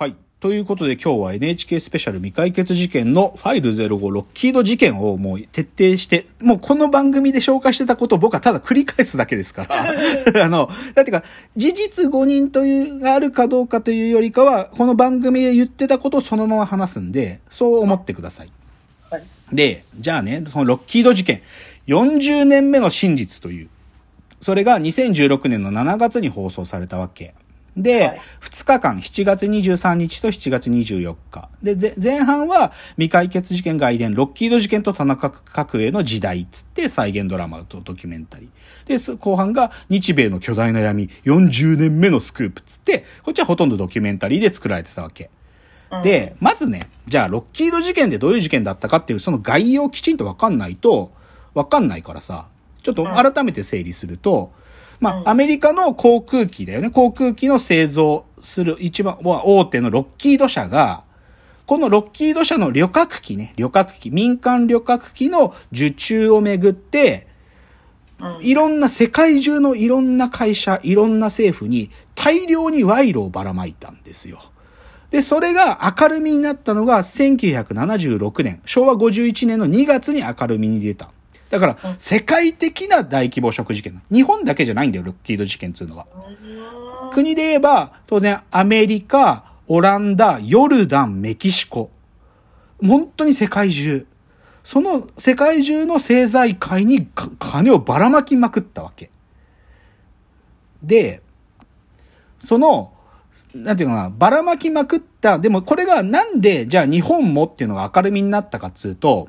はい。ということで今日は NHK スペシャル未解決事件のファイル05ロッキード事件をもう徹底して、もうこの番組で紹介してたことを僕はただ繰り返すだけですから。あの、だってか、事実誤認というがあるかどうかというよりかは、この番組で言ってたことをそのまま話すんで、そう思ってください。はい。で、じゃあね、そのロッキード事件、40年目の真実という、それが2016年の7月に放送されたわけ。で、はい2日間、7月23日と7月24日。で、ぜ前半は未解決事件外伝、ロッキード事件と田中角栄の時代っつって再現ドラマとドキュメンタリー。で、そ後半が日米の巨大な闇、40年目のスクープっつって、こっちはほとんどドキュメンタリーで作られてたわけ。で、まずね、じゃあ、ロッキード事件でどういう事件だったかっていう、その概要をきちんとわかんないと、わかんないからさ、ちょっと改めて整理すると、まあ、アメリカの航空機だよね。航空機の製造する一番まあ大手のロッキード社が、このロッキード社の旅客機ね、旅客機、民間旅客機の受注をめぐって、いろんな世界中のいろんな会社、いろんな政府に大量に賄賂をばらまいたんですよ。で、それが明るみになったのが1976年、昭和51年の2月に明るみに出た。だから、世界的な大規模食事件。日本だけじゃないんだよ、ロッキード事件っていうのは。国で言えば、当然アメリカ、オランダ、ヨルダン、メキシコ。本当に世界中。その世界中の政財界にか金をばらまきまくったわけ。で、その、なんていうかな、ばらまきまくった、でもこれがなんで、じゃあ日本もっていうのが明るみになったかっつうと、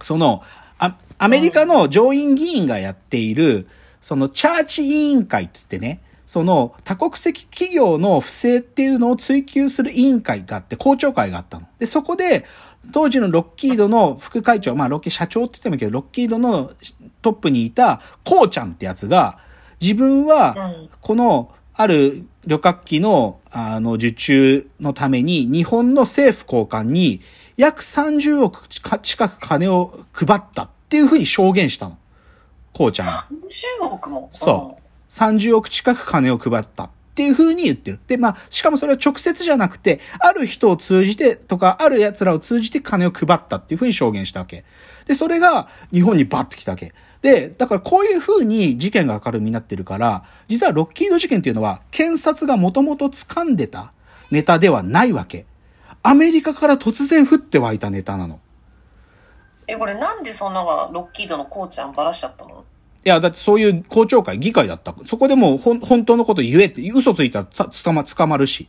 その、あアメリカの上院議員がやっている、そのチャーチ委員会っつってね、その多国籍企業の不正っていうのを追及する委員会があって、公聴会があったの。で、そこで、当時のロッキードの副会長、まあロッキー社長って言ってもいいけど、ロッキードのトップにいた、こうちゃんってやつが、自分はうん、この、ある旅客機の、あの、受注のために、日本の政府高官に、約30億近く金を配ったっていうふうに証言したの。こうちゃんが。30億も。そう。30億近く金を配ったっていう風に言ってる。で、まあ、しかもそれは直接じゃなくて、ある人を通じてとか、ある奴らを通じて金を配ったっていう風に証言したわけ。で、それが日本にバッと来たわけ。で、だからこういう風に事件が明るみになってるから、実はロッキード事件っていうのは、検察がもともと掴んでたネタではないわけ。アメリカから突然降って湧いたネタなの。え、これなんでそんながロッキードのこうちゃんばらしちゃったの？いや、だってそういう公聴会、議会だった。そこでもうほん本当のこと言えって、嘘ついたらさ捕ま、捕まるし。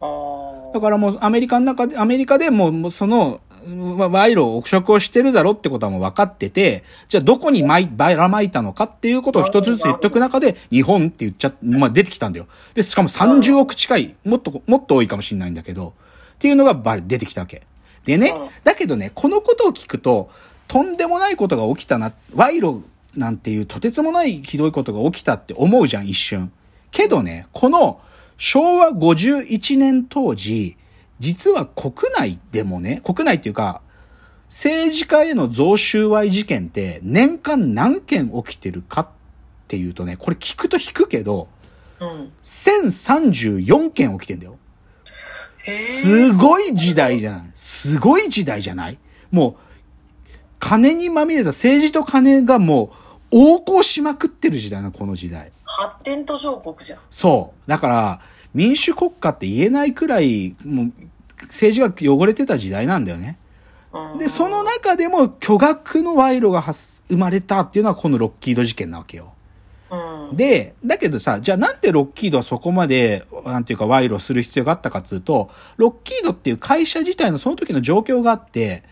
だからもうアメリカの中で、アメリカでもうもうその、まあ賄賂を汚職をしてるだろってことはもう分かってて、じゃあどこにまいばらまいたのかっていうことを一つずつ言っとく中で、日本って言っちゃ、まあ出てきたんだよ。で、しかも30億近い、もっと、もっと多いかもしれないんだけど、っていうのがばれ出てきたわけ。でねうん、だけどね、このことを聞くと、とんでもないことが起きたな、賄賂なんていうとてつもないひどいことが起きたって思うじゃん、一瞬。けどね、この昭和51年当時、実は国内でもね、国内っていうか、政治家への贈収賄事件って年間何件起きてるかっていうとね、これ聞くと引くけど、うん。1034件起きてんだよ。すごい時代じゃない？すごい時代じゃない？もう、金にまみれた政治と金がもう、横行しまくってる時代な、この時代。発展途上国じゃん。そう。だから、民主国家って言えないくらい、もう、政治が汚れてた時代なんだよね。うん、で、その中でも巨額の賄賂が発生まれたっていうのはこのロッキード事件なわけよ。うん。で、だけどさ、じゃあなんでロッキードはそこまで、なんていうか賄賂する必要があったかっつうと、ロッキードっていう会社自体のその時の状況があって、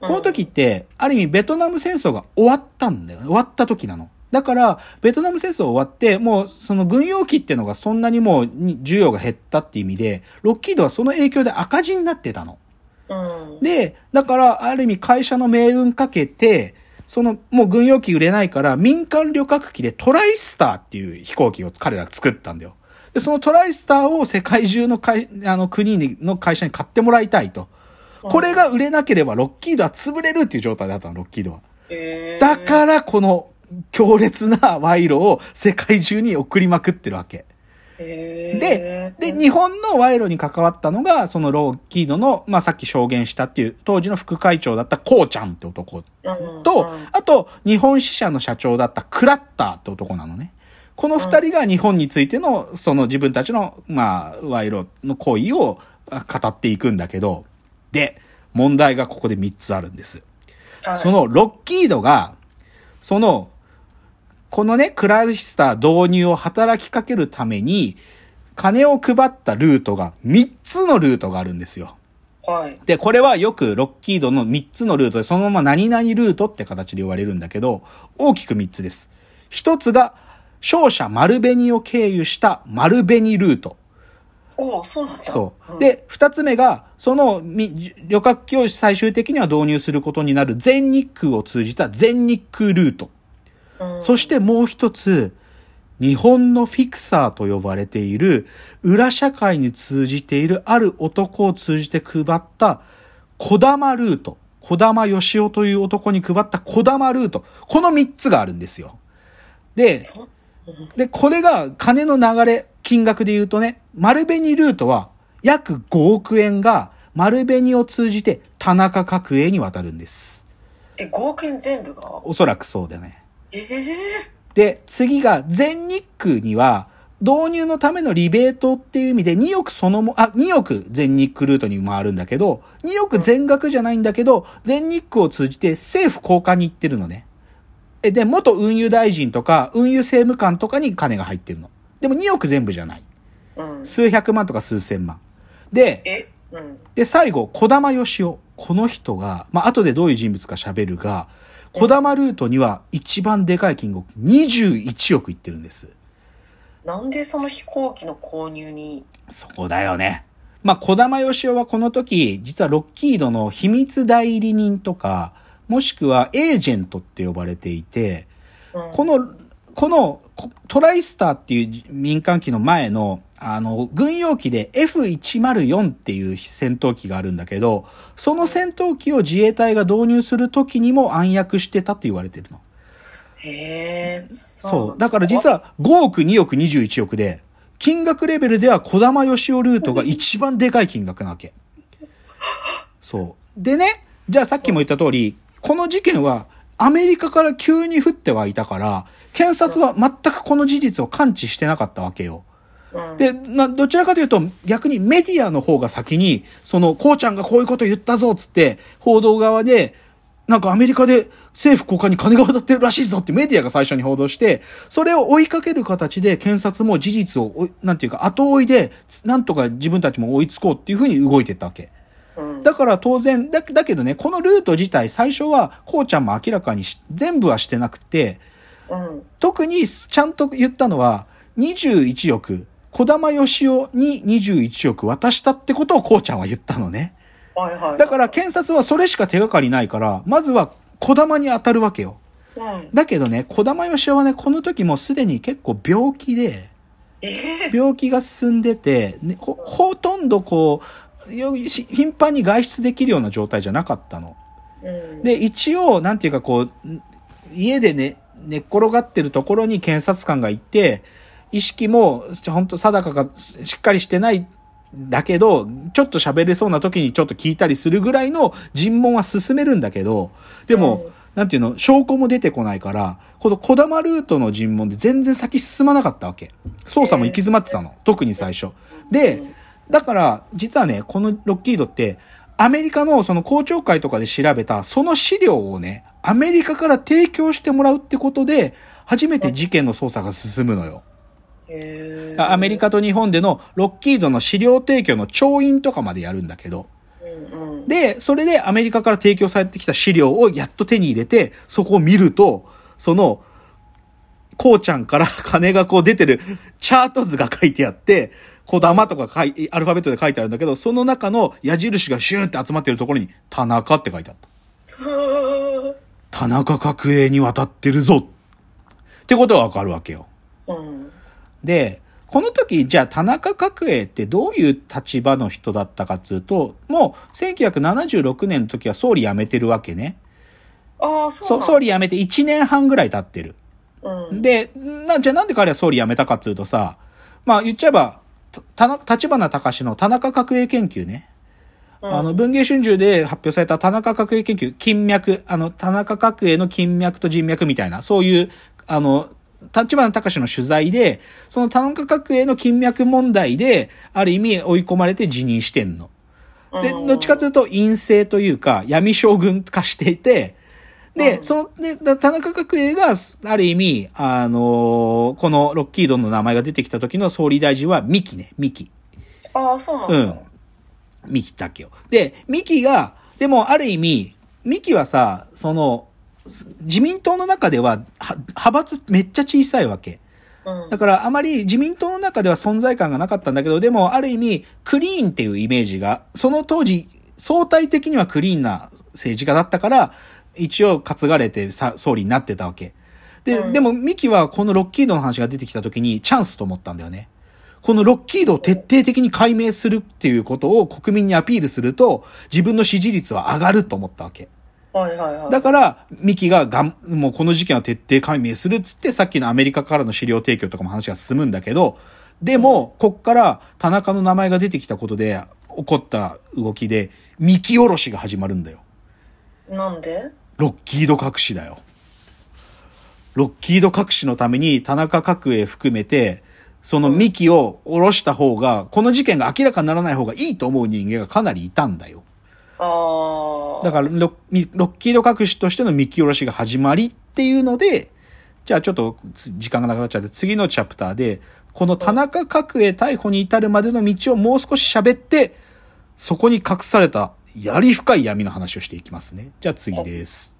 この時って、ある意味ベトナム戦争が終わったんだよね。終わった時なの。だから、ベトナム戦争終わって、もうその軍用機っていうのがそんなにもうに需要が減ったっていう意味で、ロッキードはその影響で赤字になってたの。うん。で、だから、ある意味会社の命運かけて、その、もう軍用機売れないから、民間旅客機でトライスターっていう飛行機を彼らが作ったんだよ。で、そのトライスターを世界中の会、あの国にの会社に買ってもらいたいと。これが売れなければロッキードは潰れるっていう状態だったの、ロッキードは。だから、この強烈な賄賂を世界中に送りまくってるわけ。でで、日本の賄賂に関わったのが、そのロッキードの、まあ、さっき証言したっていう、当時の副会長だったコウちゃんって男。と、あと、日本支社の社長だったクラッターって男なのね。この二人が日本についての、その自分たちの、まあ、賄賂の行為を語っていくんだけど、で、問題がここで三つあるんです。そのロッキードが、その、このね、クラシスター導入を働きかけるために、金を配ったルートが3つのルートがあるんですよ。はい。で、これはよくロッキードの3つのルートで、そのまま何々ルートって形で言われるんだけど、大きく3つです。1つが、商社丸紅を経由した丸紅ルート。おお、そうなんだ。そう。ん、で、二つ目が、そのみ旅客機を最終的には導入することになる全日空を通じた全日空ルート。うん、そしてもう一つ、日本のフィクサーと呼ばれている、裏社会に通じているある男を通じて配った、小玉ルート。小玉義夫という男に配った小玉ルート。この三つがあるんですよ。で、そで、これが金の流れ、金額で言うとね、丸紅ルートは約5億円が丸紅を通じて田中角栄に渡るんです。え、5億円全部が？おそらくそうだね。ええで、次が全日空には導入のためのリベートっていう意味で2億そのも、あ、2億全日空ルートに回るんだけど、2億全額じゃないんだけど、全日空を通じて政府交換に行ってるのね。えで、元運輸大臣とか、運輸政務官とかに金が入ってるの。でも2億全部じゃない。うん。数百万とか数千万。で。で、最後、小玉義夫。この人が、まあ、後でどういう人物か喋るが、小玉ルートには一番でかい金額、21億いってるんです。なんでその飛行機の購入に、そこだよね。まあ、小玉義夫はこの時、実はロッキードの秘密代理人とか、もしくはエージェントって呼ばれていて、うん、この、このこトライスターっていう民間機の前の、あの、軍用機で F104 っていう戦闘機があるんだけど、その戦闘機を自衛隊が導入する時にも暗躍してたって言われてるの。へえ。そう。だから実は5億、2億、21億で、金額レベルでは小玉義夫ルートが一番でかい金額なわけ。そう。でね、じゃあさっきも言った通り、この事件はアメリカから急に降ってはいたから、検察は全くこの事実を感知してなかったわけよ。うん、で、まあ、どちらかというと、逆にメディアの方が先に、その、こうちゃんがこういうこと言ったぞ、つって、報道側で、なんかアメリカで政府高官に金が渡ってるらしいぞってメディアが最初に報道して、それを追いかける形で検察も事実をなんていうか後追いで、なんとか自分たちも追いつこうっていうふうに動いてったわけ。うん、だから当然、だだけどね、このルート自体最初はこうちゃんも明らかにし全部はしてなくて、うん、特にちゃんと言ったのは、21億、小玉義夫に21億渡したってことをこうちゃんは言ったのね。はいはい。だから検察はそれしか手がかりないから、まずは小玉に当たるわけよ。うん、だけどね、小玉義夫はね、この時もすでに結構病気で、え？病気が進んでて、ね、ほ、ほとんどこう、頻繁に外出できるような状態じゃなかったの。うん、で、一応、なんていうかこう、家でね、寝っ転がってるところに検察官が行って、意識も、本当定かがしっかりしてないだけど、ちょっと喋れそうな時にちょっと聞いたりするぐらいの尋問は進めるんだけど、でも、うんなんていうの、証拠も出てこないから、この小玉ルートの尋問で全然先進まなかったわけ。捜査も行き詰まってたの。特に最初。で、だから、実はね、このロッキードって、アメリカのその公聴会とかで調べた、その資料をね、アメリカから提供してもらうってことで、初めて事件の捜査が進むのよ。へアメリカと日本でのロッキードの資料提供の調印とかまでやるんだけど、うんうん、で、それでアメリカから提供されてきた資料をやっと手に入れて、そこを見ると、その、こうちゃんから金がこう出てるチャート図が書いてあって、小玉とか書い、アルファベットで書いてあるんだけど、その中の矢印がシューンって集まってるところに、田中って書いてあった。田中角栄に渡ってるぞってことがわかるわけよ。うん、で、この時、じゃあ田中角栄ってどういう立場の人だったかっつうと、もう1976年の時は総理辞めてるわけね。ああ、そうそ総理辞めて1年半ぐらい経ってる。うん、で、な、じゃあなんで彼は総理辞めたかっつうとさ、まあ言っちゃえば、立花隆の田中角栄研究ね。うんあの、文芸春秋で発表された田中角栄研究、金脈、あの、田中角栄の金脈と人脈みたいな、そういう、あの、立花隆の取材で、その田中角栄の金脈問題で、ある意味追い込まれて辞任してんの。で、うんどっちかというと陰性というか、闇将軍化していて、で、うんその、で、だ田中角栄が、ある意味、あのーこのロッキードの名前が出てきた時の総理大臣はミキね、ミキ。ああ、そうなんだ。うん。ミキだけよ。で、ミキが、でもある意味、ミキはさ、その、す自民党の中では、は派閥めっちゃ小さいわけ。うん。だからあまり自民党の中では存在感がなかったんだけど、でもある意味、クリーンっていうイメージが、その当時、相対的にはクリーンな政治家だったから、一応担がれてさ総理になってたわけ。で、うんでもミキはこのロッキードの話が出てきた時にチャンスと思ったんだよね。このロッキードを徹底的に解明するっていうことを国民にアピールすると、自分の支持率は上がると思ったわけ。はいはいはい。だから、ミキががん、もうこの事件は徹底解明するっつって、さっきのアメリカからの資料提供とかも話が進むんだけど、でも、こっから田中の名前が出てきたことで、起こった動きで、ミキおろしが始まるんだよ。なんで？ロッキード隠しだよ。ロッキード隠しのために田中角栄含めて、そのミキを下ろした方が、この事件が明らかにならない方がいいと思う人間がかなりいたんだよ。ああ。だからロロッキード隠しとしての見き下ろしが始まりっていうので、じゃあちょっとつ時間がなくなっちゃって、次のチャプターで、この田中角栄逮捕に至るまでの道をもう少し喋って、そこに隠されたやり深い闇の話をしていきますね。じゃあ次です。